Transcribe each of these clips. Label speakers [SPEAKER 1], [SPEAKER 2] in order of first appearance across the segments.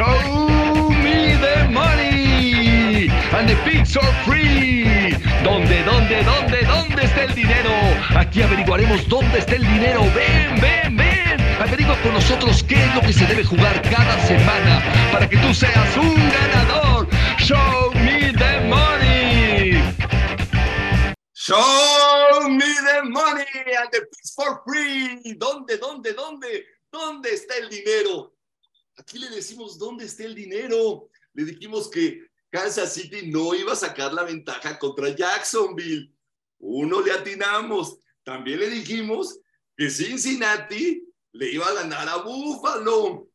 [SPEAKER 1] Show me the money and the pigs are free. ¿Dónde, dónde, dónde, dónde está el dinero? Aquí averiguaremos dónde está el dinero. Ven, ven, ven. Averigua con nosotros qué es lo que se debe jugar cada semana para que tú seas un ganador. Show me the money.
[SPEAKER 2] Show me the money and the pigs for free. ¿Dónde, dónde, dónde? ¿Dónde está el dinero? Aquí le decimos dónde está el dinero. Le dijimos que Kansas City no iba a sacar la ventaja contra Jacksonville. Uno le atinamos. También le dijimos que Cincinnati le iba a ganar a Buffalo.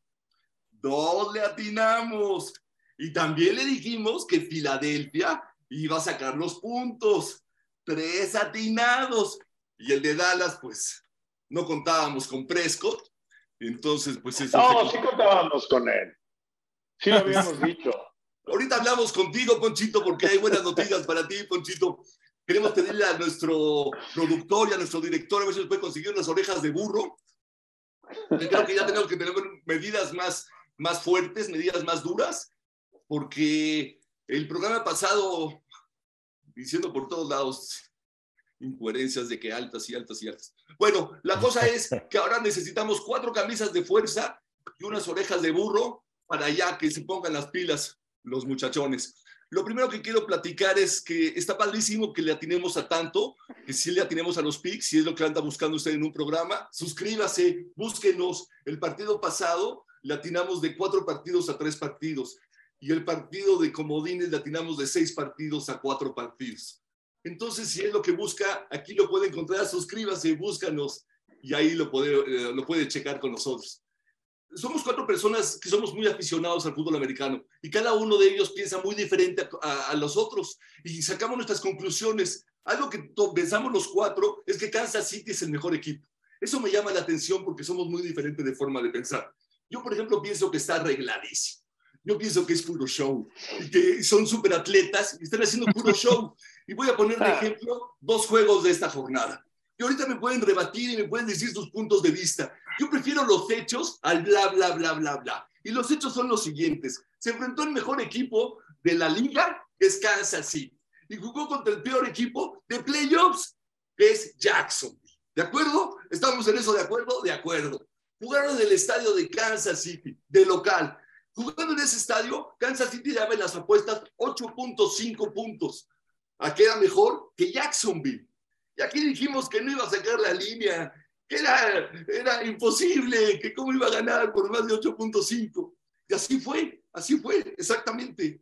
[SPEAKER 2] Dos le atinamos. Y también le dijimos que Filadelfia iba a sacar los puntos. Tres atinados. Y el de Dallas, pues, no contábamos con Prescott. Entonces, pues eso.
[SPEAKER 3] No, sí contábamos con él. Sí lo habíamos dicho.
[SPEAKER 2] Ahorita hablamos contigo, Ponchito, porque hay buenas noticias para ti, Ponchito. Queremos pedirle a nuestro productor y a nuestro director a ver si nos puede conseguir unas orejas de burro. Creo que ya tenemos que tener medidas más, más fuertes, medidas más duras, porque el programa pasado, diciendo por todos lados, incoherencias de que altas y altas y altas. Bueno, la cosa es que ahora necesitamos cuatro camisas de fuerza y unas orejas de burro para ya que se pongan las pilas los muchachones. Lo primero que quiero platicar es que está padrísimo que le atinemos a tanto, que si le atinemos a los PICs, si es lo que anda buscando usted en un programa, suscríbase, búsquenos. El partido pasado le atinamos de cuatro partidos a tres partidos y el partido de comodines le atinamos de seis partidos a cuatro partidos. Entonces, si es lo que busca, aquí lo puede encontrar, suscríbase, búscanos y ahí lo puede, eh, lo puede checar con nosotros somos cuatro personas que somos muy aficionados al fútbol americano y cada uno de ellos piensa muy diferente a, los otros y sacamos nuestras conclusiones. Algo que pensamos los cuatro es que Kansas City es el mejor equipo. Eso me llama la atención porque somos muy diferentes de forma de pensar. Yo, por ejemplo, pienso que está arregladísimo. Yo pienso que es puro show y que son super atletas y están haciendo puro show. Y voy a poner de ejemplo dos juegos de esta jornada. Y ahorita me pueden rebatir y me pueden decir sus puntos de vista. Yo prefiero los hechos al bla, bla, bla, bla, bla. Y los hechos son los siguientes. Se enfrentó el mejor equipo de la liga, que es Kansas City. Y jugó contra el peor equipo de playoffs, que es Jackson. ¿De acuerdo? ¿Estamos en eso de acuerdo? De acuerdo. Jugaron en el estadio de Kansas City, de local. Jugando en ese estadio, Kansas City daba en las apuestas 8.5 puntos. ¿A qué era mejor que Jacksonville? Y aquí dijimos que no iba a sacar la línea, que era, era imposible, que cómo iba a ganar por más de 8.5. Y así fue, así fue, exactamente.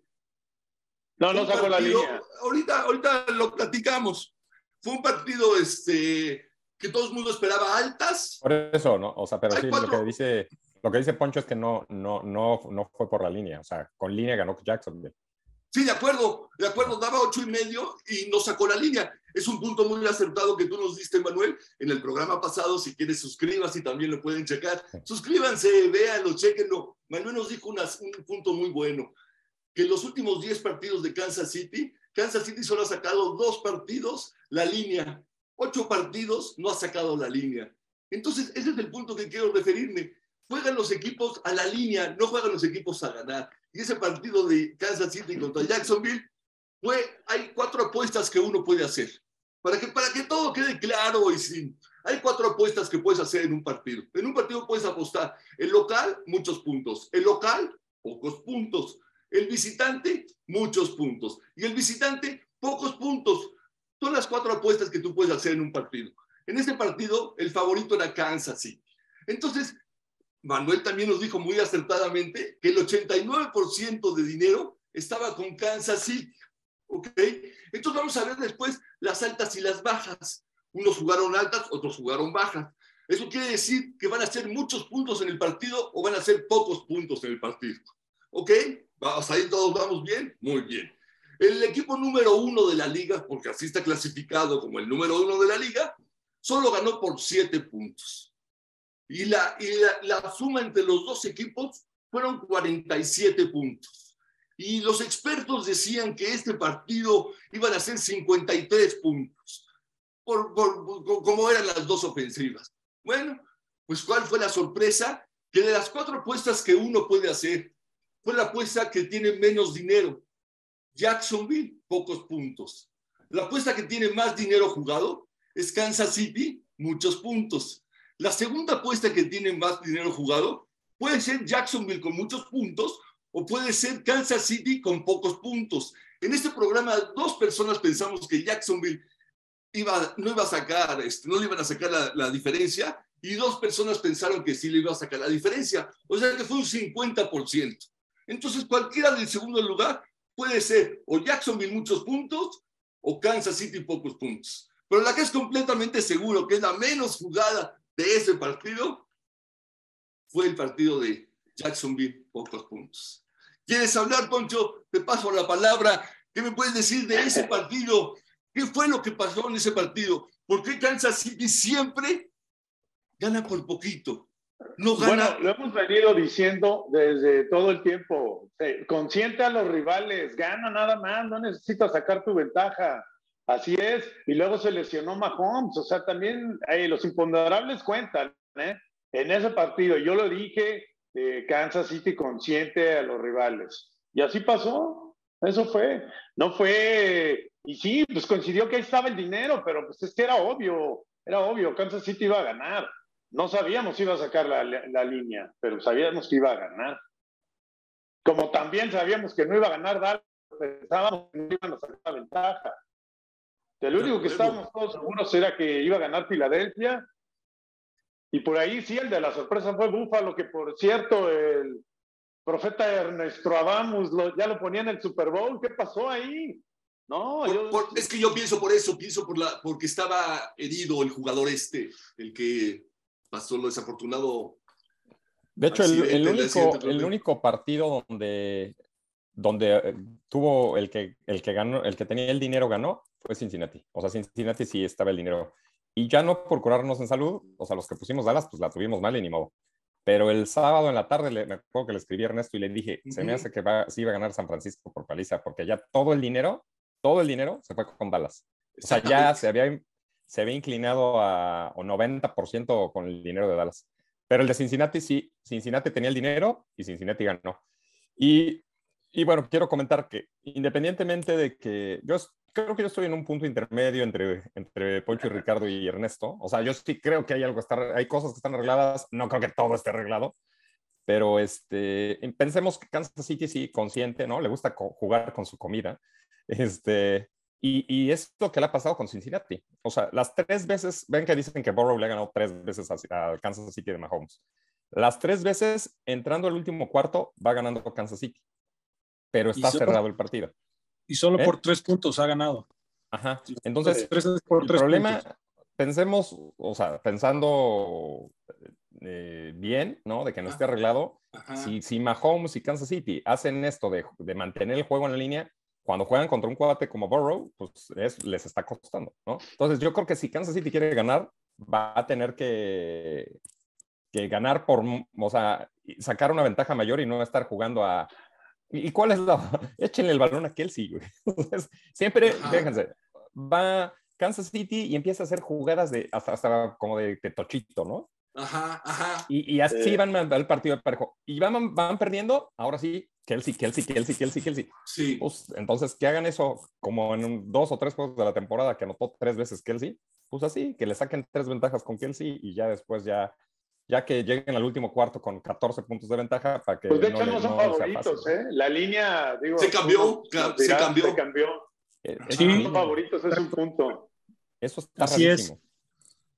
[SPEAKER 3] No, no sacó la línea.
[SPEAKER 2] Ahorita, ahorita lo platicamos. Fue un partido este, que todo el mundo esperaba altas.
[SPEAKER 4] Por eso, ¿no? O sea, pero sí, lo que dice, lo que dice Poncho es que no, no, no, no fue por la línea. O sea, con línea ganó Jacksonville.
[SPEAKER 2] Sí, de acuerdo, de acuerdo, daba ocho y medio y no sacó la línea. Es un punto muy acertado que tú nos diste, Manuel, en el programa pasado. Si quieres, suscríbase y también lo pueden checar. Suscríbanse, véanlo, chequenlo. Manuel nos dijo un punto muy bueno, que en los últimos 10 partidos de Kansas City, Kansas City solo ha sacado dos partidos la línea. Ocho partidos no ha sacado la línea. Entonces, ese es el punto que quiero referirme. Juegan los equipos a la línea, no juegan los equipos a ganar. Y ese partido de Kansas City contra Jacksonville, fue, hay cuatro apuestas que uno puede hacer. Para que, para que todo quede claro y sin... Hay cuatro apuestas que puedes hacer en un partido. En un partido puedes apostar el local, muchos puntos. El local, pocos puntos. El visitante, muchos puntos. Y el visitante, pocos puntos. Son las cuatro apuestas que tú puedes hacer en un partido. En este partido, el favorito era Kansas City. Entonces, Manuel también nos dijo muy acertadamente que el 89% de dinero estaba con Kansas City. ¿Ok? Entonces vamos a ver después las altas y las bajas. Unos jugaron altas, otros jugaron bajas. Eso quiere decir que van a ser muchos puntos en el partido o van a ser pocos puntos en el partido. ¿Ok? ¿Vamos ahí todos vamos bien? Muy bien. El equipo número uno de la liga, porque así está clasificado como el número uno de la liga, solo ganó por siete puntos y la, la, suma entre los dos equipos fueron 47 puntos. Y los expertos decían que este partido iban a ser 53 puntos, por, como eran las dos ofensivas. Bueno, pues ¿cuál fue la sorpresa? Que de las cuatro apuestas que uno puede hacer fue la apuesta que tiene menos dinero. Jacksonville, pocos puntos. La apuesta que tiene más dinero jugado es Kansas City, muchos puntos. La segunda apuesta que tiene más dinero jugado puede ser Jacksonville con muchos puntos o puede ser Kansas City con pocos puntos. En este programa, dos personas pensamos que Jacksonville iba, no iba a sacar, este, no le iban a sacar la, la, diferencia, y dos personas pensaron que sí le iba a sacar la diferencia. O sea que fue un 50%. Entonces, cualquiera del segundo lugar puede ser o Jacksonville muchos puntos o Kansas City pocos puntos. Pero la que es completamente seguro que es la menos jugada de ese partido fue el partido de Jacksonville pocos puntos. ¿Quieres hablar, Poncho? Te paso la palabra. ¿Qué me puedes decir de ese partido? ¿Qué fue lo que pasó en ese partido? ¿Por qué Kansas City siempre gana por poquito? No gana.
[SPEAKER 3] Bueno, lo hemos venido diciendo desde todo el tiempo. Consciente a los rivales, gana nada más, no necesitas sacar tu ventaja. Así es. Y luego se lesionó Mahomes. O sea, también los imponderables cuentan. ¿eh? En ese partido, yo lo dije, eh, Kansas City consciente a los rivales. Y así pasó. Eso fue. No fue. Y sí, pues coincidió que ahí estaba el dinero, pero pues es que era obvio. Era obvio. Kansas City iba a ganar. No sabíamos si iba a sacar la, la, línea, pero sabíamos que iba a ganar. Como también sabíamos que no iba a ganar Dallas, pensábamos que no iban a sacar la ventaja. El único que estábamos todos seguros era que iba a ganar Filadelfia. Y por ahí sí, el de la sorpresa fue Búfalo, que por cierto, el profeta Ernesto Adamus ya lo ponía en el Super Bowl. ¿Qué pasó ahí? No,
[SPEAKER 2] es que yo pienso por eso, pienso por la, porque estaba herido el jugador este, el que pasó lo desafortunado.
[SPEAKER 4] De hecho, el, el, único, el único partido donde, donde eh, tuvo el que, el que ganó, el que tenía el dinero ganó, fue Cincinnati. O sea, Cincinnati sí estaba el dinero. Y ya no por curarnos en salud, o sea, los que pusimos Dallas, pues la tuvimos mal y ni modo. Pero el sábado en la tarde le, me acuerdo que le escribí a Ernesto y le dije, se me hace que va, sí iba a ganar San Francisco por paliza, porque ya todo el dinero, todo el dinero se fue con Dallas. O sea, ya se había, se había inclinado a o 90% con el dinero de Dallas. Pero el de Cincinnati sí, Cincinnati tenía el dinero y Cincinnati ganó. Y, y bueno, quiero comentar que independientemente de que yo creo que yo estoy en un punto intermedio entre, entre Poncho y Ricardo y Ernesto. O sea, yo sí creo que hay algo, estar, hay cosas que están arregladas. No creo que todo esté arreglado. Pero este, pensemos que Kansas City sí, consciente, ¿no? Le gusta jugar con su comida. Este, y, y, es lo que le ha pasado con Cincinnati. O sea, las tres veces, ven que dicen que Burrow le ha ganado tres veces a, a Kansas City de Mahomes. Las tres veces, entrando al último cuarto, va ganando Kansas City. Pero está cerrado el partido
[SPEAKER 5] y solo ¿Eh? por tres puntos ha ganado.
[SPEAKER 4] Ajá. Entonces, el problema, pensemos, o sea, pensando eh, bien, ¿no? De que no esté arreglado. Si, si Mahomes y Kansas City hacen esto de, de, mantener el juego en la línea, cuando juegan contra un cuate como Burrow, pues es, les está costando, ¿no? Entonces, yo creo que si Kansas City quiere ganar, va a tener que, que ganar por, o sea, sacar una ventaja mayor y no estar jugando a, ¿Y cuál es la? Échenle el balón a Kelsey, güey. siempre, déjense, va Kansas City y empieza a hacer jugadas de hasta, hasta como de, tochito, ¿no?
[SPEAKER 2] Ajá, ajá.
[SPEAKER 4] Y, y así van al partido de parejo. Y van, van perdiendo, ahora sí, Kelsey, Kelsey, Kelsey, Kelsey, Kelsey.
[SPEAKER 2] Sí.
[SPEAKER 4] Pues, entonces, que hagan eso como en dos o tres juegos de la temporada que anotó tres veces Kelsey, pues así, que le saquen tres ventajas con Kelsey y ya después ya ya que lleguen al último cuarto con 14 puntos de ventaja para que
[SPEAKER 3] pues de hecho no, son favoritos ¿eh? la línea digo
[SPEAKER 2] se cambió se cambió.
[SPEAKER 3] se cambió.
[SPEAKER 4] Eh,
[SPEAKER 3] sí. no son favoritos es un punto.
[SPEAKER 4] Eso está Así rarísimo.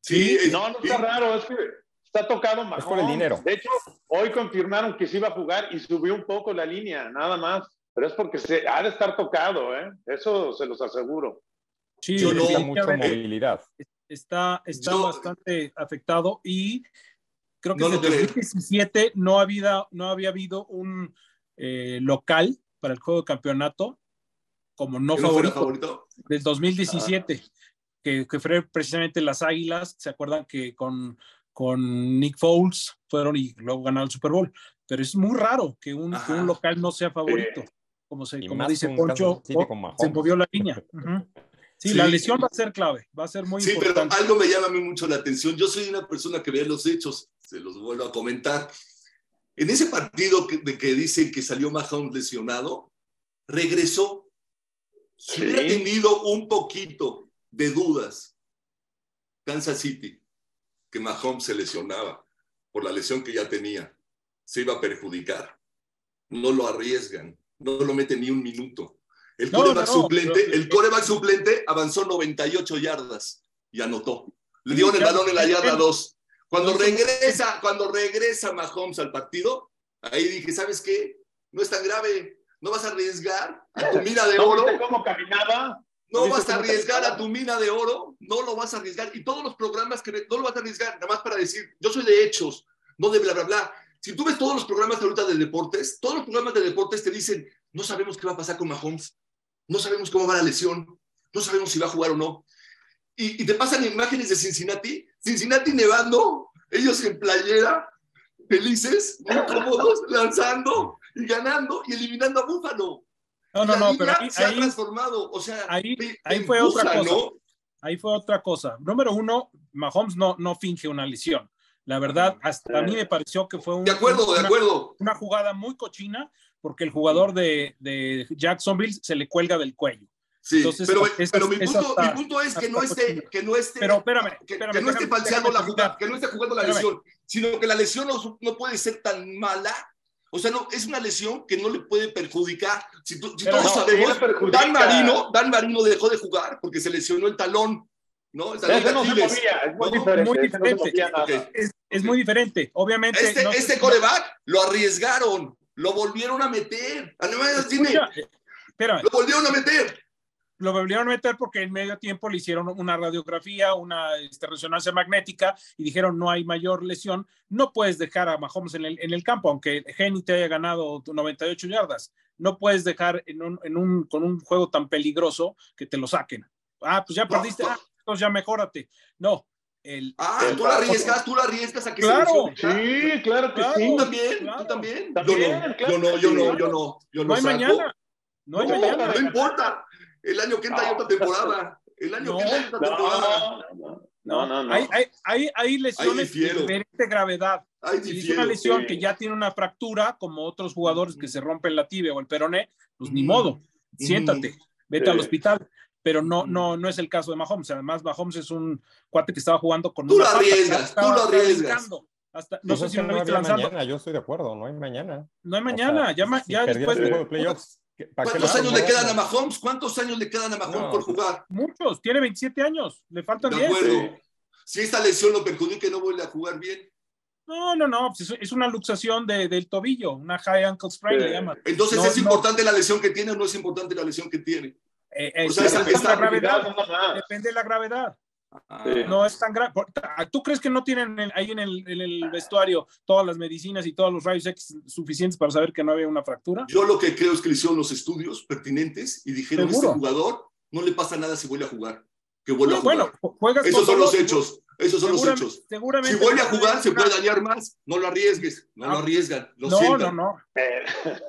[SPEAKER 2] sí
[SPEAKER 3] no no está raro es que está tocado más
[SPEAKER 4] es por el dinero.
[SPEAKER 3] De hecho hoy confirmaron que se iba a jugar y subió un poco la línea nada más. Pero es porque se ha de estar tocado ¿eh? eso se los aseguro.
[SPEAKER 5] Sí
[SPEAKER 4] Yo no, mucha movilidad.
[SPEAKER 5] está está bastante afectado y Creo que en 2017 no había, no había habido un eh, local para el juego de campeonato como no, favorito, del 2017, que, que, fue precisamente las Águilas. ¿Se acuerdan que con, con Nick Foles fueron y luego ganaron el Super Bowl? Pero es muy raro que un, que un local no sea favorito. Como, se, como dice Poncho, se movió la línea. Sí, la lesión va a ser clave, va a ser muy importante.
[SPEAKER 2] Sí, pero algo me llama a mí mucho la atención. Yo soy una persona que ve los hechos, se los vuelvo a comentar. En ese partido de que dicen que salió Mahomes lesionado, regresó. Si hubiera tenido un poquito de dudas, Kansas City, que Mahomes se lesionaba por la lesión que ya tenía, se iba a perjudicar. No lo arriesgan, no lo meten ni un minuto. El coreback suplente, el coreback suplente avanzó 98 yardas y anotó. Le dio el balón en la yarda 2. Cuando regresa, cuando regresa Mahomes al partido, ahí dije, ¿sabes qué? No es tan grave. No vas a arriesgar a tu mina de oro.
[SPEAKER 3] cómo caminaba?
[SPEAKER 2] No vas a arriesgar a tu mina de oro, no lo vas a arriesgar. Y todos los programas que no lo vas a arriesgar, nada más para decir, yo soy de hechos, no de bla, bla, bla. Si tú ves todos los programas de ahorita de deportes, todos los programas de deportes te dicen, no sabemos qué va a pasar con Mahomes, no sabemos cómo va la lesión, no sabemos si va a jugar o no. Y, y te pasan imágenes de Cincinnati, Cincinnati nevando, ellos en playera, felices, muy cómodos, lanzando y ganando y eliminando a Búfalo.
[SPEAKER 5] No, no, no, pero
[SPEAKER 2] ahí, se ha transformado. O sea,
[SPEAKER 5] ahí, ahí fue otra cosa. Ahí fue otra cosa. Número uno, Mahomes no, no finge una lesión. La verdad, hasta a mí me pareció que fue un,
[SPEAKER 2] de acuerdo,
[SPEAKER 5] una,
[SPEAKER 2] de acuerdo.
[SPEAKER 5] una jugada muy cochina porque el jugador de, de Jacksonville se le cuelga del cuello.
[SPEAKER 2] Sí, Entonces, pero, pero mi, punto, hasta, mi, punto, es que no esté, que no esté,
[SPEAKER 5] pero espérame,
[SPEAKER 2] que,
[SPEAKER 5] espérame,
[SPEAKER 2] que no esté falseando la jugada, que no esté jugando la
[SPEAKER 5] Espérame.
[SPEAKER 2] lesión, sino que la lesión no, no, puede ser tan mala. O sea, no, es una lesión que no le puede perjudicar. Si, tú, si todos
[SPEAKER 3] no,
[SPEAKER 2] sabemos. Dan Marino, Dan Marino dejó de jugar porque se lesionó el talón. ¿no? El talón
[SPEAKER 3] no se movía, es muy
[SPEAKER 2] No,
[SPEAKER 3] diferente.
[SPEAKER 5] muy diferente.
[SPEAKER 3] movía nada.
[SPEAKER 2] Ok.
[SPEAKER 5] Es, es muy diferente. Obviamente.
[SPEAKER 2] Este,
[SPEAKER 5] no-
[SPEAKER 2] este coreback lo arriesgaron, lo volvieron a meter. Además, dime,
[SPEAKER 5] Escucha, eh, espérame,
[SPEAKER 2] lo volvieron a meter.
[SPEAKER 5] lo volvieron a meter porque en medio tiempo le hicieron una radiografía, una este, resonancia magnética y dijeron no hay mayor lesión. No puedes dejar a Mahomes en el, en el campo, aunque Geni te haya ganado 98 yardas. No puedes dejar en un, en un, con un juego tan peligroso que te lo saquen. Ah, pues ya perdiste,
[SPEAKER 2] no.
[SPEAKER 5] ah, entonces ya mejórate. No. El,
[SPEAKER 2] Ah,
[SPEAKER 3] El
[SPEAKER 2] tú la arriesgas, tú la arriesgas a que
[SPEAKER 5] Claro.
[SPEAKER 2] se lesione.
[SPEAKER 3] Sí, claro que
[SPEAKER 5] Claro.
[SPEAKER 3] sí.
[SPEAKER 2] Tú también,
[SPEAKER 5] Claro.
[SPEAKER 2] tú también.
[SPEAKER 3] También,
[SPEAKER 2] yo no,
[SPEAKER 3] claro
[SPEAKER 2] yo no, yo no, yo no, yo
[SPEAKER 5] no hay
[SPEAKER 2] saco.
[SPEAKER 5] mañana. No hay
[SPEAKER 2] No,
[SPEAKER 5] mañana.
[SPEAKER 2] no importa. El año que entra hay otra temporada. El año
[SPEAKER 5] No,
[SPEAKER 2] que entra hay otra temporada.
[SPEAKER 3] No, no, no.
[SPEAKER 5] Hay, hay, hay, hay lesiones de diferente gravedad. Si es una lesión
[SPEAKER 3] sí.
[SPEAKER 5] que ya tiene una fractura, como otros jugadores que se rompen la tibia o el peroné, pues ni modo, siéntate, vete
[SPEAKER 3] Sí.
[SPEAKER 5] al hospital. Pero no, no, no es el caso de Mahomes. Además, Mahomes es un cuate que estaba jugando con
[SPEAKER 2] Tú lo arriesgas, tú lo arriesgas.
[SPEAKER 5] Hasta, no
[SPEAKER 4] Pues
[SPEAKER 5] sé si
[SPEAKER 4] no
[SPEAKER 5] viste lanzando.
[SPEAKER 4] mañana, yo estoy de acuerdo, no hay mañana.
[SPEAKER 5] No hay
[SPEAKER 4] O
[SPEAKER 5] mañana,
[SPEAKER 4] sea,
[SPEAKER 5] ya,
[SPEAKER 4] si
[SPEAKER 5] ya después de
[SPEAKER 4] juego de playoffs, ¿qué- para qué
[SPEAKER 2] ¿Cuántos años le quedan a Mahomes? ¿Cuántos años le quedan a Mahomes
[SPEAKER 4] No,
[SPEAKER 2] por
[SPEAKER 4] pues,
[SPEAKER 2] jugar?
[SPEAKER 5] muchos, tiene 27 años, le faltan
[SPEAKER 2] De
[SPEAKER 5] 10.
[SPEAKER 2] acuerdo. Si esta lesión lo perjudica y no vuelve a jugar bien,
[SPEAKER 5] No, no, no, pues es, es una luxación de- del tobillo, una high ankle sprain
[SPEAKER 3] Sí.
[SPEAKER 5] le llaman.
[SPEAKER 2] entonces
[SPEAKER 5] No,
[SPEAKER 2] es
[SPEAKER 5] no.
[SPEAKER 2] importante la lesión que tiene o no es importante la lesión que tiene.
[SPEAKER 5] Eh, eh,
[SPEAKER 2] O sea,
[SPEAKER 5] depende
[SPEAKER 2] esa-
[SPEAKER 5] de la gravedad,
[SPEAKER 3] más.
[SPEAKER 5] depende de la gravedad.
[SPEAKER 3] Sí.
[SPEAKER 5] No es tan grave. ¿Tú crees que no tienen en- ahí en el, en el vestuario todas las medicinas y todos los rayos X suficientes para saber que no había una fractura?
[SPEAKER 2] Yo lo que creo es que le hicieron los estudios pertinentes y dijeron,
[SPEAKER 5] Seguro.
[SPEAKER 2] este jugador no le pasa nada si vuelve a jugar. Que vuelva a jugar.
[SPEAKER 5] bueno, juegas
[SPEAKER 2] Esos son los hechos. Esos son los hechos.
[SPEAKER 5] Seguramente.
[SPEAKER 2] Si vuelve a jugar, se puede dañar más. No lo arriesgues. No,
[SPEAKER 5] No.
[SPEAKER 2] lo arriesgan. Lo
[SPEAKER 5] No,
[SPEAKER 2] sientan.
[SPEAKER 5] no, no.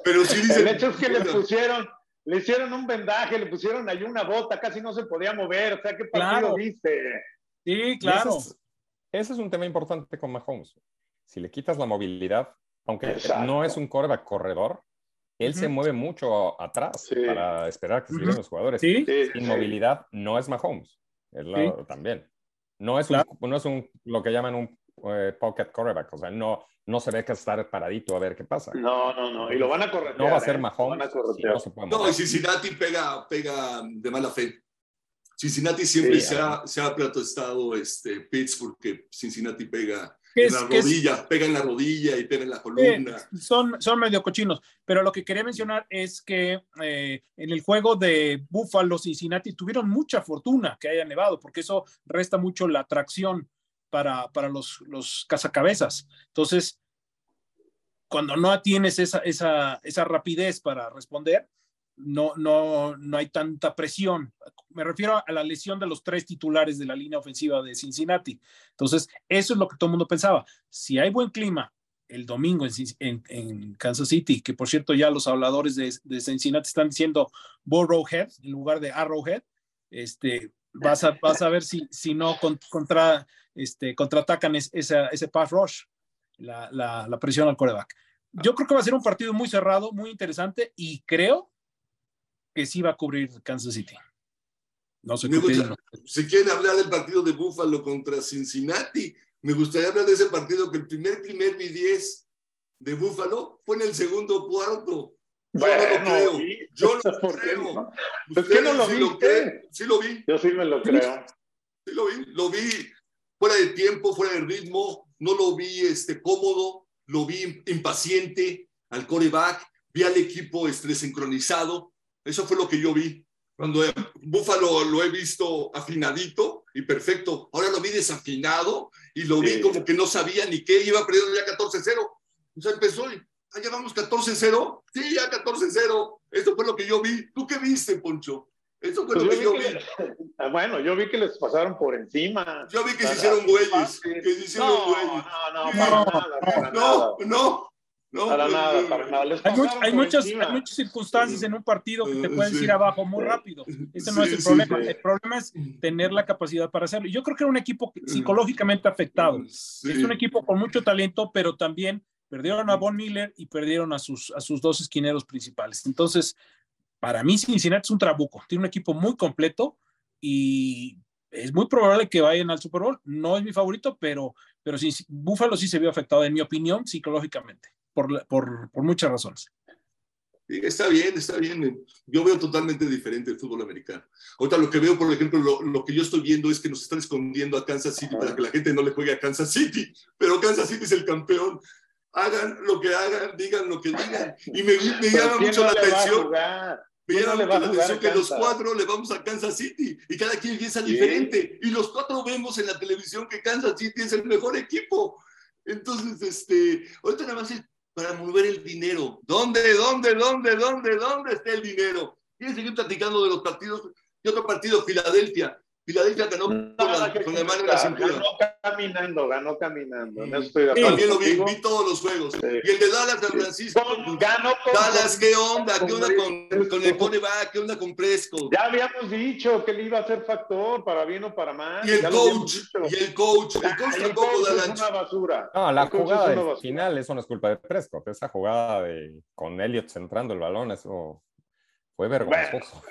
[SPEAKER 2] Pero si dicen.
[SPEAKER 3] El hecho es que le pusieron, le hicieron un vendaje, le pusieron ahí una bota, casi no se podía mover. O sea, ¿qué partido
[SPEAKER 5] Claro.
[SPEAKER 3] viste?
[SPEAKER 5] Sí, claro.
[SPEAKER 4] Ese es, ese es un tema importante con Mahomes. Si le quitas la movilidad, aunque
[SPEAKER 3] Exacto.
[SPEAKER 4] no es un coreback corredor, él se
[SPEAKER 5] Ujú.
[SPEAKER 4] mueve mucho atrás
[SPEAKER 3] Sí.
[SPEAKER 4] para esperar que se
[SPEAKER 5] Ujú.
[SPEAKER 4] liberen los jugadores.
[SPEAKER 5] Sí,
[SPEAKER 3] Sí,
[SPEAKER 4] Sin
[SPEAKER 3] sí.
[SPEAKER 4] movilidad no es Mahomes. Es la- También. No es,
[SPEAKER 5] Claro.
[SPEAKER 4] un, no es un, lo que llaman un eh, pocket quarterback. O sea, no, no se ve que estar paradito a ver qué pasa.
[SPEAKER 3] No, no, no. Y lo van a correr.
[SPEAKER 4] No va a ser Mahomes
[SPEAKER 3] Van a
[SPEAKER 4] si no se puede
[SPEAKER 2] No, y Cincinnati pega, pega de mala fe. Cincinnati siempre
[SPEAKER 3] Sí,
[SPEAKER 2] se, ha, se ha protestado este, Pittsburgh que Cincinnati pega en la
[SPEAKER 5] que es-
[SPEAKER 2] rodilla, pega en la rodilla y pega en la
[SPEAKER 5] Eh,
[SPEAKER 2] columna.
[SPEAKER 5] son, son medio cochinos, pero lo que quería mencionar es que eh, en el juego de Buffalo, Cincinnati tuvieron mucha fortuna que haya nevado, porque eso resta mucho la atracción para, para los, los cazacabezas. Entonces, cuando no tienes esa, esa, esa rapidez para responder, no, no, no hay tanta presión. Me refiero a la lesión de los tres titulares de la línea ofensiva de Cincinnati. Entonces, eso es lo que todo el mundo pensaba. Si hay buen clima el domingo en, en Kansas City, que por cierto ya los habladores de, de Cincinnati están diciendo Burrowhead en lugar de Arrowhead, este, vas, a, vas a ver si, si no con- contra, este, contraatacan es- esa- ese pass rush, la, la- la presión al coreback. yo creo que va a ser un partido muy cerrado, muy interesante y creo que sí va a cubrir Kansas City.
[SPEAKER 2] No sé Si quieren hablar del partido de Buffalo contra Cincinnati, me gustaría hablar de ese partido que el primer primer y 10 de Buffalo fue en el segundo cuarto. Yo no lo creo. Yo no lo creo.
[SPEAKER 3] ¿Por no lo vi?
[SPEAKER 2] Sí lo vi.
[SPEAKER 3] Yo sí me lo creo.
[SPEAKER 2] Sí lo vi. Lo vi fuera de tiempo, fuera de ritmo. No lo vi este, cómodo. Lo vi impaciente al coreback. Vi al equipo este, desincronizado. Eso fue lo que yo vi. Cuando Búfalo lo he visto afinadito y perfecto. Ahora lo vi desafinado y lo vi como que no sabía ni qué. Iba perdiendo ya 14-0. O sea, empezó y ya vamos 14-0. Sí, ya 14-0. Eso fue lo que yo vi. ¿Tú qué viste, Poncho? Eso fue pues lo que yo vi.
[SPEAKER 3] Ah, bueno, yo vi que les pasaron por encima.
[SPEAKER 2] Yo vi que se hicieron güeyes. Que se hicieron
[SPEAKER 3] no,
[SPEAKER 2] güeyes.
[SPEAKER 3] No, no, no,
[SPEAKER 2] no, no.
[SPEAKER 3] No, para nada, para nada.
[SPEAKER 5] Hay, muchas, muchas, circunstancias en un partido que te pueden ir abajo muy rápido. Ese no es el problema. El problema es tener la capacidad para hacerlo. Yo creo que era un equipo psicológicamente afectado. Es un equipo con mucho talento, pero también perdieron a Von Miller y perdieron a sus, a sus dos esquineros principales. Entonces, para mí Cincinnati es un trabuco. Tiene un equipo muy completo y es muy probable que vayan al Super Bowl. No es mi favorito, pero, pero sí, Buffalo sí se vio afectado, en mi opinión, psicológicamente por, por, por muchas razones.
[SPEAKER 2] está bien, está bien. Yo veo totalmente diferente el fútbol americano. Ahorita lo que veo, por ejemplo, lo, lo, que yo estoy viendo es que nos están escondiendo a Kansas City para que la gente no le juegue a Kansas City. Pero Kansas City es el campeón. Hagan lo que hagan, digan lo que digan. Y me, me llama mucho la atención. Me llama mucho la atención que los cuatro le vamos a Kansas City y cada quien piensa diferente. Y los cuatro vemos en la televisión que Kansas City es el mejor equipo. Entonces, este, ahorita nada más es para mover el dinero. ¿Dónde, dónde, dónde, dónde, dónde está el dinero? ¿Quieren seguir platicando de los partidos? Y otro partido, Filadelfia. Filadelfia ganó con, la, con la mano en la cintura.
[SPEAKER 3] Ganó caminando, ganó caminando. No
[SPEAKER 2] estoy de acuerdo También lo vi, vi todos los juegos. Y el de Dallas, San Francisco.
[SPEAKER 3] ganó con,
[SPEAKER 2] Dallas, ¿qué onda? ¿Qué onda con, con el Coneback? ¿Qué onda con Presco?
[SPEAKER 3] Ya habíamos dicho que él iba a ser factor, para bien o para mal.
[SPEAKER 2] Y el coach, y el coach. El coach tampoco da
[SPEAKER 3] Es una basura.
[SPEAKER 4] No, la jugada final, eso no es culpa de Prescott. Esa jugada de, con Elliot centrando el balón, eso fue vergonzoso.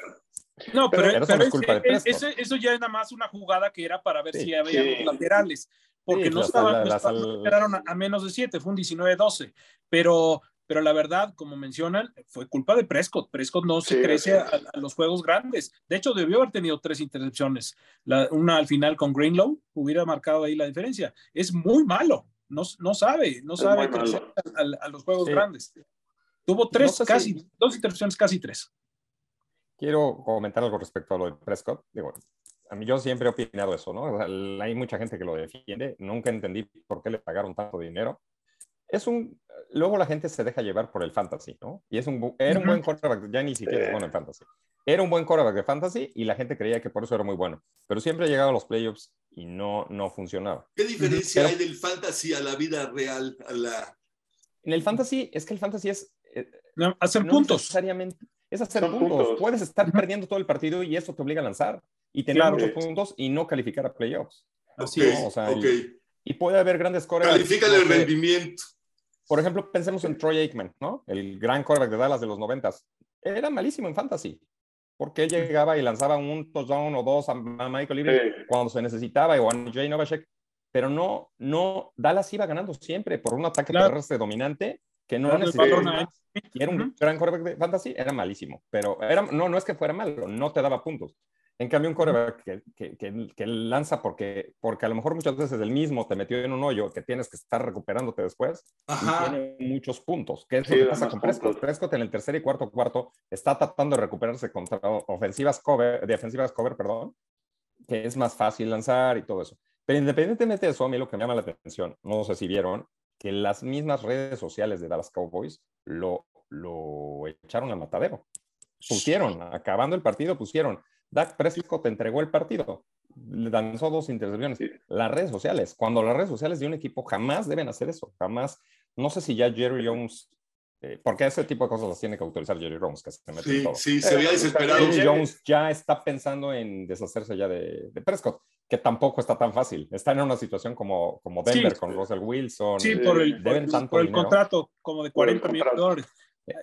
[SPEAKER 5] No, pero, eso, ya es nada más una jugada que era para ver si había laterales, porque no, estaban, esperaron a, menos de 7, fue un 19-12, pero, pero la verdad, como mencionan, fue culpa de Prescott. Prescott no se crece a, los juegos grandes. De hecho, debió haber tenido tres intercepciones. una al final con Greenlow hubiera marcado ahí la diferencia. Es muy malo. No, no sabe, no sabe crecer a, los juegos grandes. Tuvo tres, casi, dos intercepciones, casi tres.
[SPEAKER 4] Quiero comentar algo respecto a lo de Prescott. Digo, a mí yo siempre he opinado eso, ¿no? hay mucha gente que lo defiende. Nunca entendí por qué le pagaron tanto dinero. Es un... Luego la gente se deja llevar por el fantasy, ¿no? Y es un, era un buen quarterback, ya ni siquiera es bueno en fantasy. Era un buen quarterback de fantasy y la gente creía que por eso era muy bueno. Pero siempre ha llegado a los playoffs y no, no funcionaba.
[SPEAKER 2] ¿Qué diferencia hay del fantasy a la vida real? A la...
[SPEAKER 4] En el fantasy, es que el fantasy es...
[SPEAKER 5] Eh, hacer puntos.
[SPEAKER 4] Necesariamente, es hacer puntos. Puedes estar perdiendo todo el partido y eso te obliga a lanzar y tener muchos puntos y no calificar a playoffs.
[SPEAKER 2] Así es.
[SPEAKER 4] y, puede haber grandes
[SPEAKER 2] corebacks. Califica el rendimiento.
[SPEAKER 4] Por ejemplo, pensemos en Troy Aikman, ¿no? El gran coreback de Dallas de los noventas. Era malísimo en fantasy. Porque él llegaba y lanzaba un touchdown o dos a Michael Irving cuando se necesitaba o a Jay Novacek. Pero no, no, Dallas iba ganando siempre por un ataque terrestre dominante que no necesitaba y era un gran quarterback de fantasy, era malísimo. Pero era, no, no es que fuera malo, no te daba puntos. En cambio, un quarterback que, que, que, lanza porque, porque a lo mejor muchas veces el mismo te metió en un hoyo que tienes que estar recuperándote después y tiene muchos puntos. ¿Qué es lo que pasa con Prescott? Prescott en el tercer y cuarto cuarto está tratando de recuperarse contra ofensivas cover, defensivas cover, perdón, que es más fácil lanzar y todo eso. Pero independientemente de eso, a mí lo que me llama la atención, no sé si vieron, que las mismas redes sociales de Dallas Cowboys lo, lo echaron al matadero. Pusieron, acabando el partido, pusieron, Dak Prescott te entregó el partido, le lanzó dos intercepciones. Las redes sociales, cuando las redes sociales de un equipo jamás deben hacer eso, jamás. No sé si ya Jerry Jones Eh, porque ese tipo de cosas las tiene que autorizar Jerry Jones, que se mete
[SPEAKER 2] sí,
[SPEAKER 4] en todo.
[SPEAKER 2] Sí, se veía desesperado.
[SPEAKER 4] Jerry Jones ya está pensando en deshacerse ya de, de, Prescott, que tampoco está tan fácil. Está en una situación como, como Denver
[SPEAKER 5] sí,
[SPEAKER 4] con Russell Wilson.
[SPEAKER 5] Sí, por el,
[SPEAKER 4] deben
[SPEAKER 5] por,
[SPEAKER 4] tanto
[SPEAKER 5] por el
[SPEAKER 4] dinero.
[SPEAKER 5] contrato como de 40 millones de dólares.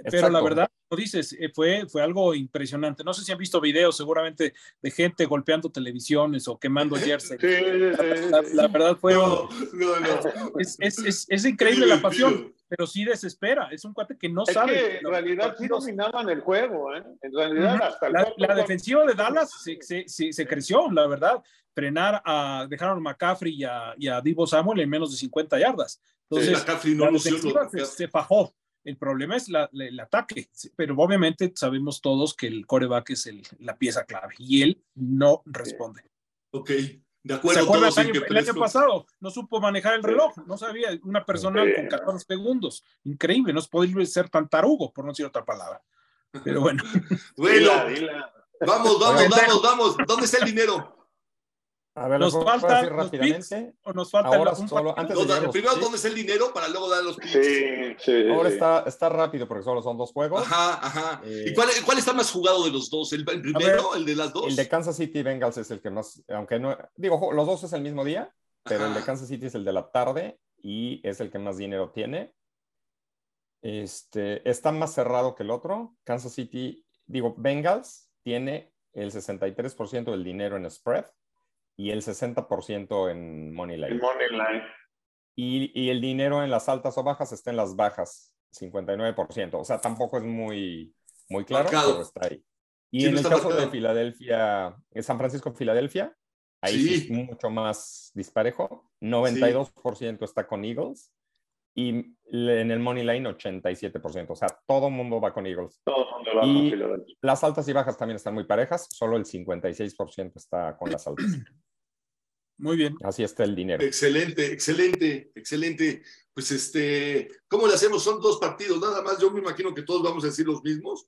[SPEAKER 5] Pero la verdad, como dices, eh, fue, fue algo impresionante. No sé si han visto videos seguramente de gente golpeando televisiones o quemando jersey.
[SPEAKER 3] Sí, sí,
[SPEAKER 5] la, la, verdad fue...
[SPEAKER 2] No, no, no.
[SPEAKER 5] Es, es, es, es increíble la pasión, pero sí desespera. Es un cuate que no
[SPEAKER 3] es
[SPEAKER 5] sabe.
[SPEAKER 3] Que en realidad sí dominaban el juego. ¿eh? En realidad, hasta el
[SPEAKER 5] la, la defensiva de Dallas se, se, se, se, creció, la verdad. Frenar a, dejaron a McCaffrey y a, y a Divo Samuel en menos de 50 yardas. Entonces,
[SPEAKER 2] sí, no
[SPEAKER 5] la defensiva se, se fajó. El problema es la, la, el ataque, pero obviamente sabemos todos que el coreback es el, la pieza clave y él no responde.
[SPEAKER 2] Ok, de acuerdo.
[SPEAKER 5] ¿Se acuerdan el, año, el año pasado? No supo manejar el reloj, no sabía, una personal sí. con 14 segundos. Increíble, no es posible ser tan tarugo, por no decir otra palabra. Pero bueno.
[SPEAKER 2] bueno, dila, dila. vamos, vamos, vamos, vamos. ¿Dónde está el dinero?
[SPEAKER 4] A ver,
[SPEAKER 5] nos falta
[SPEAKER 4] rápidamente.
[SPEAKER 5] o nos falta
[SPEAKER 4] ahora
[SPEAKER 5] un
[SPEAKER 4] solo, antes
[SPEAKER 2] no,
[SPEAKER 4] de
[SPEAKER 2] primero dónde está el dinero para luego dar los picks.
[SPEAKER 3] Sí, sí,
[SPEAKER 4] ahora
[SPEAKER 3] sí.
[SPEAKER 4] Está, está rápido porque solo son dos juegos.
[SPEAKER 2] Ajá, ajá.
[SPEAKER 4] Eh,
[SPEAKER 2] ¿Y cuál, cuál, está más jugado de los dos? ¿El, el primero, ver, el de las dos?
[SPEAKER 4] El de Kansas City Bengals es el que más, aunque no, digo, los dos es el mismo día, pero
[SPEAKER 2] Ajá.
[SPEAKER 4] el de Kansas City es el de la tarde y es el que más dinero tiene. Este, está más cerrado que el otro. Kansas City, digo, Bengals tiene el 63% del dinero en spread y el 60% en money line.
[SPEAKER 3] El money line.
[SPEAKER 4] Y, y, el dinero en las altas o bajas está en las bajas, 59%. O sea, tampoco es muy, muy claro,
[SPEAKER 2] Marcado.
[SPEAKER 4] pero está ahí. Y
[SPEAKER 2] Sí,
[SPEAKER 4] en
[SPEAKER 2] no
[SPEAKER 4] el caso
[SPEAKER 2] marcado.
[SPEAKER 4] de Filadelfia, en San Francisco-Filadelfia, ahí sí.
[SPEAKER 2] Sí.
[SPEAKER 4] es mucho más disparejo. 92% está con Eagles y en el money line 87%. O sea, todo el mundo va con Eagles.
[SPEAKER 3] Todo el mundo va
[SPEAKER 4] Y-
[SPEAKER 3] con Filadelfia.
[SPEAKER 4] Las altas y bajas también están muy parejas, solo el 56% está con las altas.
[SPEAKER 5] Muy bien.
[SPEAKER 4] Así está el dinero.
[SPEAKER 2] Excelente, excelente, excelente. Pues este, ¿cómo le hacemos? Son dos partidos, nada más. Yo me imagino que todos vamos a decir los mismos.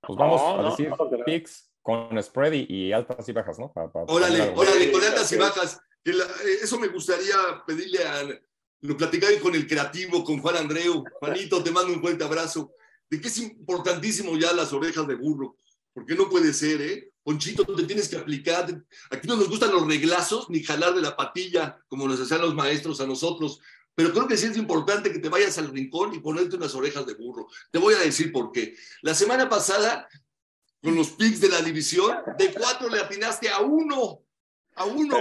[SPEAKER 4] Pues vamos
[SPEAKER 3] No,
[SPEAKER 4] a
[SPEAKER 3] no,
[SPEAKER 4] decir
[SPEAKER 3] no,
[SPEAKER 4] picks con spread y, y altas y bajas, ¿no? Pa- pa-
[SPEAKER 2] Órale, órale, con altas y bajas. Que la- eh, eso me gustaría pedirle a. Lo platicaba con el creativo, con Juan Andreu. Juanito, te mando un fuerte abrazo. De que es importantísimo ya las orejas de burro. Porque no puede ser, ¿eh? Ponchito, te tienes que aplicar. Aquí no nos gustan los reglazos ni jalar de la patilla como nos hacían los maestros a nosotros. Pero creo que sí es importante que te vayas al rincón y ponerte unas orejas de burro. Te voy a decir por qué. La semana pasada, con los picks de la división, de cuatro le atinaste a uno. A uno.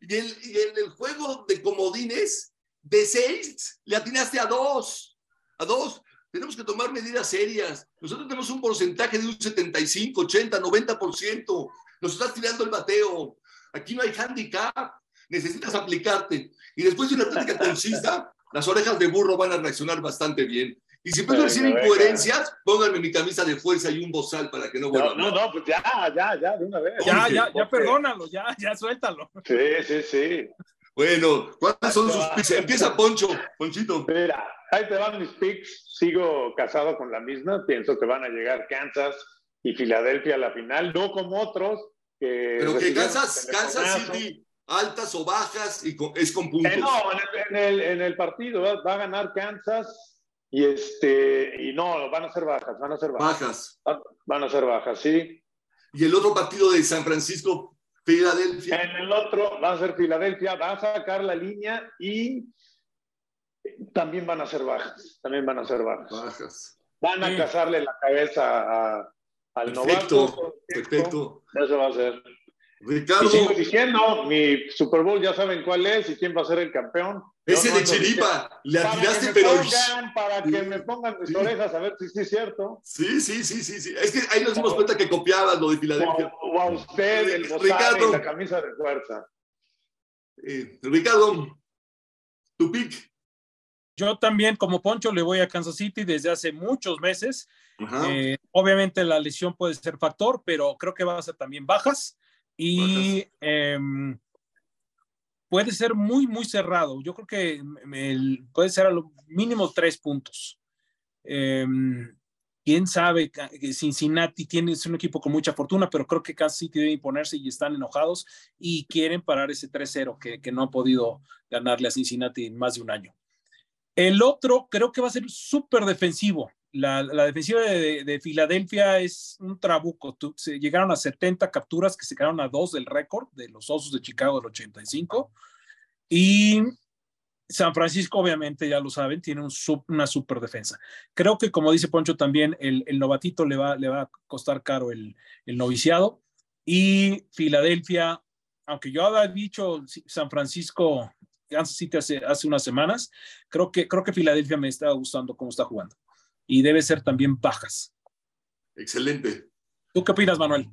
[SPEAKER 2] Y, y en el juego de comodines, de seis, le atinaste a dos. A dos. Tenemos que tomar medidas serias. Nosotros tenemos un porcentaje de un 75, 80, 90%. Nos estás tirando el bateo. Aquí no hay handicap. Necesitas aplicarte. Y después de una táctica concisa, las orejas de burro van a reaccionar bastante bien. Y si a decir incoherencias, pónganme mi camisa de fuerza y un bozal para que no vuelva.
[SPEAKER 3] no, no, no, pues ya, ya, ya, de una vez.
[SPEAKER 5] Ya, ya, ya, perdónalo, ya, ya, suéltalo.
[SPEAKER 3] Sí, sí, sí.
[SPEAKER 2] Bueno, ¿cuáles son sus? Empieza Poncho, Ponchito.
[SPEAKER 3] Mira, ahí te van mis picks. Sigo casado con la misma. Pienso que van a llegar Kansas y Filadelfia a la final, no como otros. Que
[SPEAKER 2] Pero que Kansas, Kansas. City, altas o bajas, y con- es con puntos.
[SPEAKER 3] Eh, no, en el, en el- en el partido va a ganar Kansas y este y no, van a ser bajas, van a ser bajas.
[SPEAKER 2] Bajas.
[SPEAKER 3] Van a ser bajas, sí.
[SPEAKER 2] Y el otro partido de San Francisco, Filadelfia.
[SPEAKER 3] En el otro va a ser Filadelfia, va a sacar la línea y también van a ser bajas, también van a ser bajas.
[SPEAKER 2] Bajas.
[SPEAKER 3] Van a
[SPEAKER 5] Sí.
[SPEAKER 3] cazarle la cabeza a- al
[SPEAKER 2] Perfecto,
[SPEAKER 3] novato.
[SPEAKER 2] perfecto.
[SPEAKER 3] Eso va a ser.
[SPEAKER 2] Ricardo,
[SPEAKER 3] Y sigo diciendo, mi Super Bowl ya saben cuál es y quién va a ser el campeón.
[SPEAKER 2] ese
[SPEAKER 3] no
[SPEAKER 2] de Chiripa, le
[SPEAKER 3] Para
[SPEAKER 2] atinaste,
[SPEAKER 3] que me
[SPEAKER 2] pero.
[SPEAKER 3] pongan, para que me pongan mis
[SPEAKER 2] Sí.
[SPEAKER 3] orejas a ver si sí es cierto.
[SPEAKER 2] Sí, sí, sí, sí, sí. Es que ahí nos dimos cuenta que copiabas lo de
[SPEAKER 3] O,
[SPEAKER 2] Filadelfia.
[SPEAKER 3] o a usted, el
[SPEAKER 2] Ricardo.
[SPEAKER 3] y la camisa de fuerza.
[SPEAKER 2] Eh, Ricardo, tu pick.
[SPEAKER 5] Yo también, como Poncho, le voy a Kansas City desde hace muchos meses. Eh, obviamente la lesión puede ser factor, pero creo que va a ser también bajas y em, puede ser muy, muy cerrado. Yo creo que el- puede ser a lo mínimo tres puntos. Em, Quién sabe, Cincinnati tiene es un equipo con mucha fortuna, pero creo que Kansas City debe imponerse y están enojados y quieren parar ese 3-0 que, que no ha podido ganarle a Cincinnati en más de un año. El otro creo que va a ser súper defensivo. La, defensiva de, Filadelfia es un trabuco. Se llegaron a 70 capturas que se quedaron a dos del récord de los Osos de Chicago del 85. Y San Francisco, obviamente, ya lo saben, tiene una super defensa. Creo que, como dice Poncho también, el, novatito le va, a costar caro el, noviciado. Y Filadelfia, aunque yo había dicho San Francisco, Kansas City hace, hace unas semanas, creo que, creo que Filadelfia me está gustando cómo está jugando y debe ser también bajas.
[SPEAKER 2] Excelente.
[SPEAKER 5] ¿Tú qué opinas, Manuel?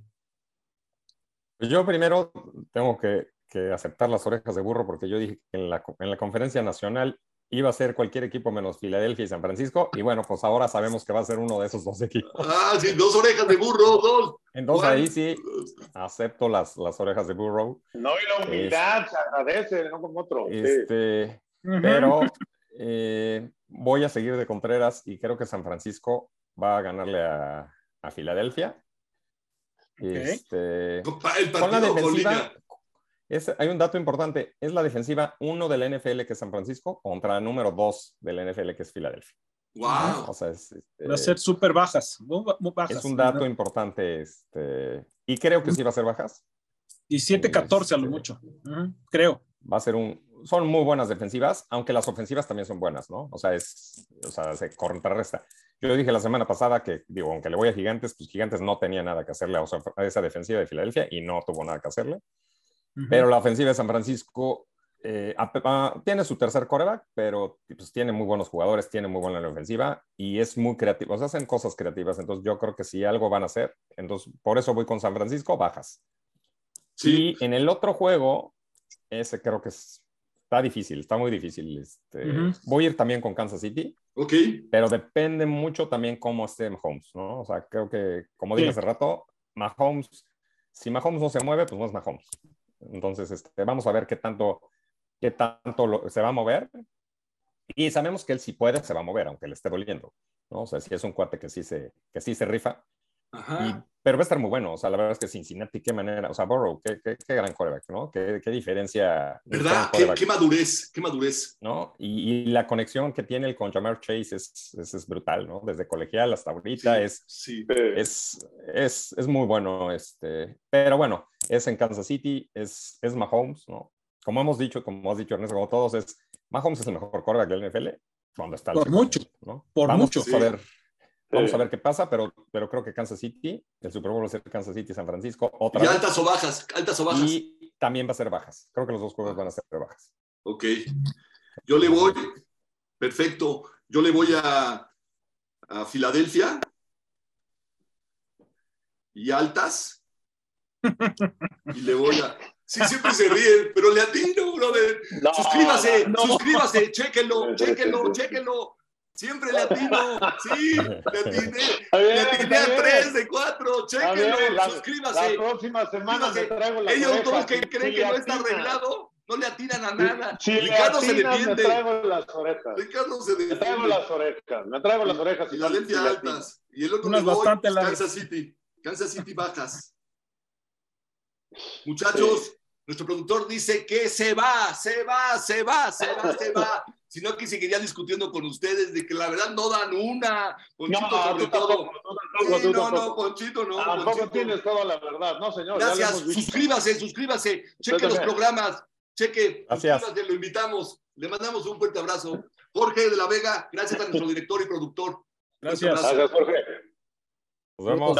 [SPEAKER 4] Pues yo primero tengo que, aceptar las orejas de burro porque yo dije que en la, en la conferencia nacional iba a ser cualquier equipo menos Filadelfia y San Francisco, y bueno, pues ahora sabemos que va a ser uno de esos dos equipos.
[SPEAKER 2] Ah, sí, dos orejas de burro, dos.
[SPEAKER 4] Entonces ahí sí acepto las, las orejas de burro.
[SPEAKER 3] No, y la humildad se agradece, no como otro.
[SPEAKER 4] Este, Pero eh, voy a seguir de Contreras y creo que San Francisco va a ganarle a, Filadelfia. Este, con la defensiva, hay un dato importante, es la defensiva uno de la NFL que es San Francisco contra la número dos de la NFL que es Filadelfia.
[SPEAKER 2] Wow.
[SPEAKER 4] Este,
[SPEAKER 5] va a ser súper bajas,
[SPEAKER 4] Es un dato importante este, y creo que sí va a ser bajas.
[SPEAKER 5] Y 7-14 a lo mucho, creo.
[SPEAKER 4] Va a ser un, son muy buenas defensivas, aunque las ofensivas también son buenas, ¿no? O sea, es, o sea, se contrarresta. Yo dije la semana pasada que, digo, aunque le voy a Gigantes, pues Gigantes no tenía nada que hacerle a, esa defensiva de Filadelfia y no tuvo nada que hacerle. Pero la ofensiva de San Francisco eh, tiene su tercer coreback, pero pues, tiene muy buenos jugadores, tiene muy buena ofensiva y es muy creativo. O sea, hacen cosas creativas. Entonces, yo creo que si algo van a hacer, entonces por eso voy con San Francisco, bajas. Sí. Y en el otro juego, ese creo que es está difícil, está muy difícil. Este, Voy a ir también con Kansas City.
[SPEAKER 2] Ok.
[SPEAKER 4] Pero depende mucho también cómo esté Mahomes, ¿no? O sea, creo que, como dije hace rato, Mahomes, si Mahomes no se mueve, pues no es Mahomes. Entonces, este, vamos a ver qué tanto, qué tanto se va a mover. Y sabemos que él si puede, se va a mover, aunque le esté doliendo, ¿no? O sea, si es un cuate que sí se, que sí se rifa. Ajá pero va a estar muy bueno. O sea, la verdad es que Cincinnati, qué manera, o sea, Burrow, qué, qué, qué gran coreback, ¿no? Qué, qué diferencia.
[SPEAKER 2] ¿Verdad? Qué, qué, madurez, qué madurez.
[SPEAKER 4] ¿No? Y, y, la conexión que tiene con Jamar Chase es, es, es, brutal, ¿no? Desde colegial hasta ahorita es,
[SPEAKER 2] sí.
[SPEAKER 4] es, es, es, muy bueno. Este, pero bueno, es en Kansas City, es, es Mahomes, ¿no? Como hemos dicho, como has dicho Ernesto, como todos, es Mahomes es el mejor coreback del NFL cuando está.
[SPEAKER 5] Por mucho, ¿no? Por
[SPEAKER 4] Vamos
[SPEAKER 5] mucho.
[SPEAKER 4] A ver Vamos a ver qué pasa, pero, pero creo que Kansas City, el Super Bowl va a ser Kansas City, San Francisco. Otra
[SPEAKER 2] y altas o bajas, altas o bajas.
[SPEAKER 4] Y también va a ser bajas. Creo que los dos juegos van a ser bajas.
[SPEAKER 2] Ok. Yo le voy, perfecto. Yo le voy a, a Filadelfia y altas. y le voy a. Sí, siempre se ríe, pero le atino, brother. suscríbase, suscríbase, chéquenlo, chéquenlo, chéquenlo. Siempre le atino, sí, le atiné, le atiné a tres de cuatro, chéquenlo, suscríbase.
[SPEAKER 3] La próxima semana me traigo las
[SPEAKER 2] Ellos todos que creen que no está arreglado, no le atinan a nada.
[SPEAKER 3] Si
[SPEAKER 2] Ricardo
[SPEAKER 3] se defiende. Me traigo las orejas.
[SPEAKER 2] Ricardo se defiende.
[SPEAKER 3] Me traigo las orejas, me traigo las orejas.
[SPEAKER 2] Y, las lentes altas. Y el otro me voy, Kansas City. Kansas City bajas. Muchachos, nuestro productor dice que se va, se va, se va, se va, se va sino que seguiría discutiendo con ustedes de que la verdad no dan una. Ponchito, no, sobre todo. no, no, Ponchito, no.
[SPEAKER 3] Tampoco tienes toda la verdad, no, señor.
[SPEAKER 2] Gracias, suscríbase, suscríbase, cheque los programas, cheque, suscríbase, lo invitamos. Le mandamos un fuerte abrazo. Jorge de la Vega, gracias a nuestro director y productor.
[SPEAKER 5] Gracias.
[SPEAKER 3] Gracias, Jorge.
[SPEAKER 4] Nos vemos.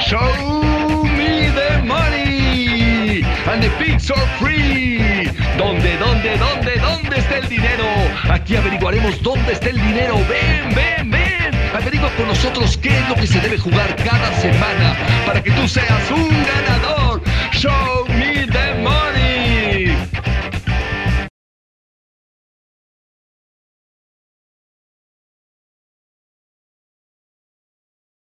[SPEAKER 1] Show me the money and the pigs are free. ¿Dónde, dónde, dónde, dónde está el dinero? Aquí averiguaremos dónde está el dinero. Ven, ven, ven. Averigua con nosotros qué es lo que se debe jugar cada semana para que tú seas un ganador. Show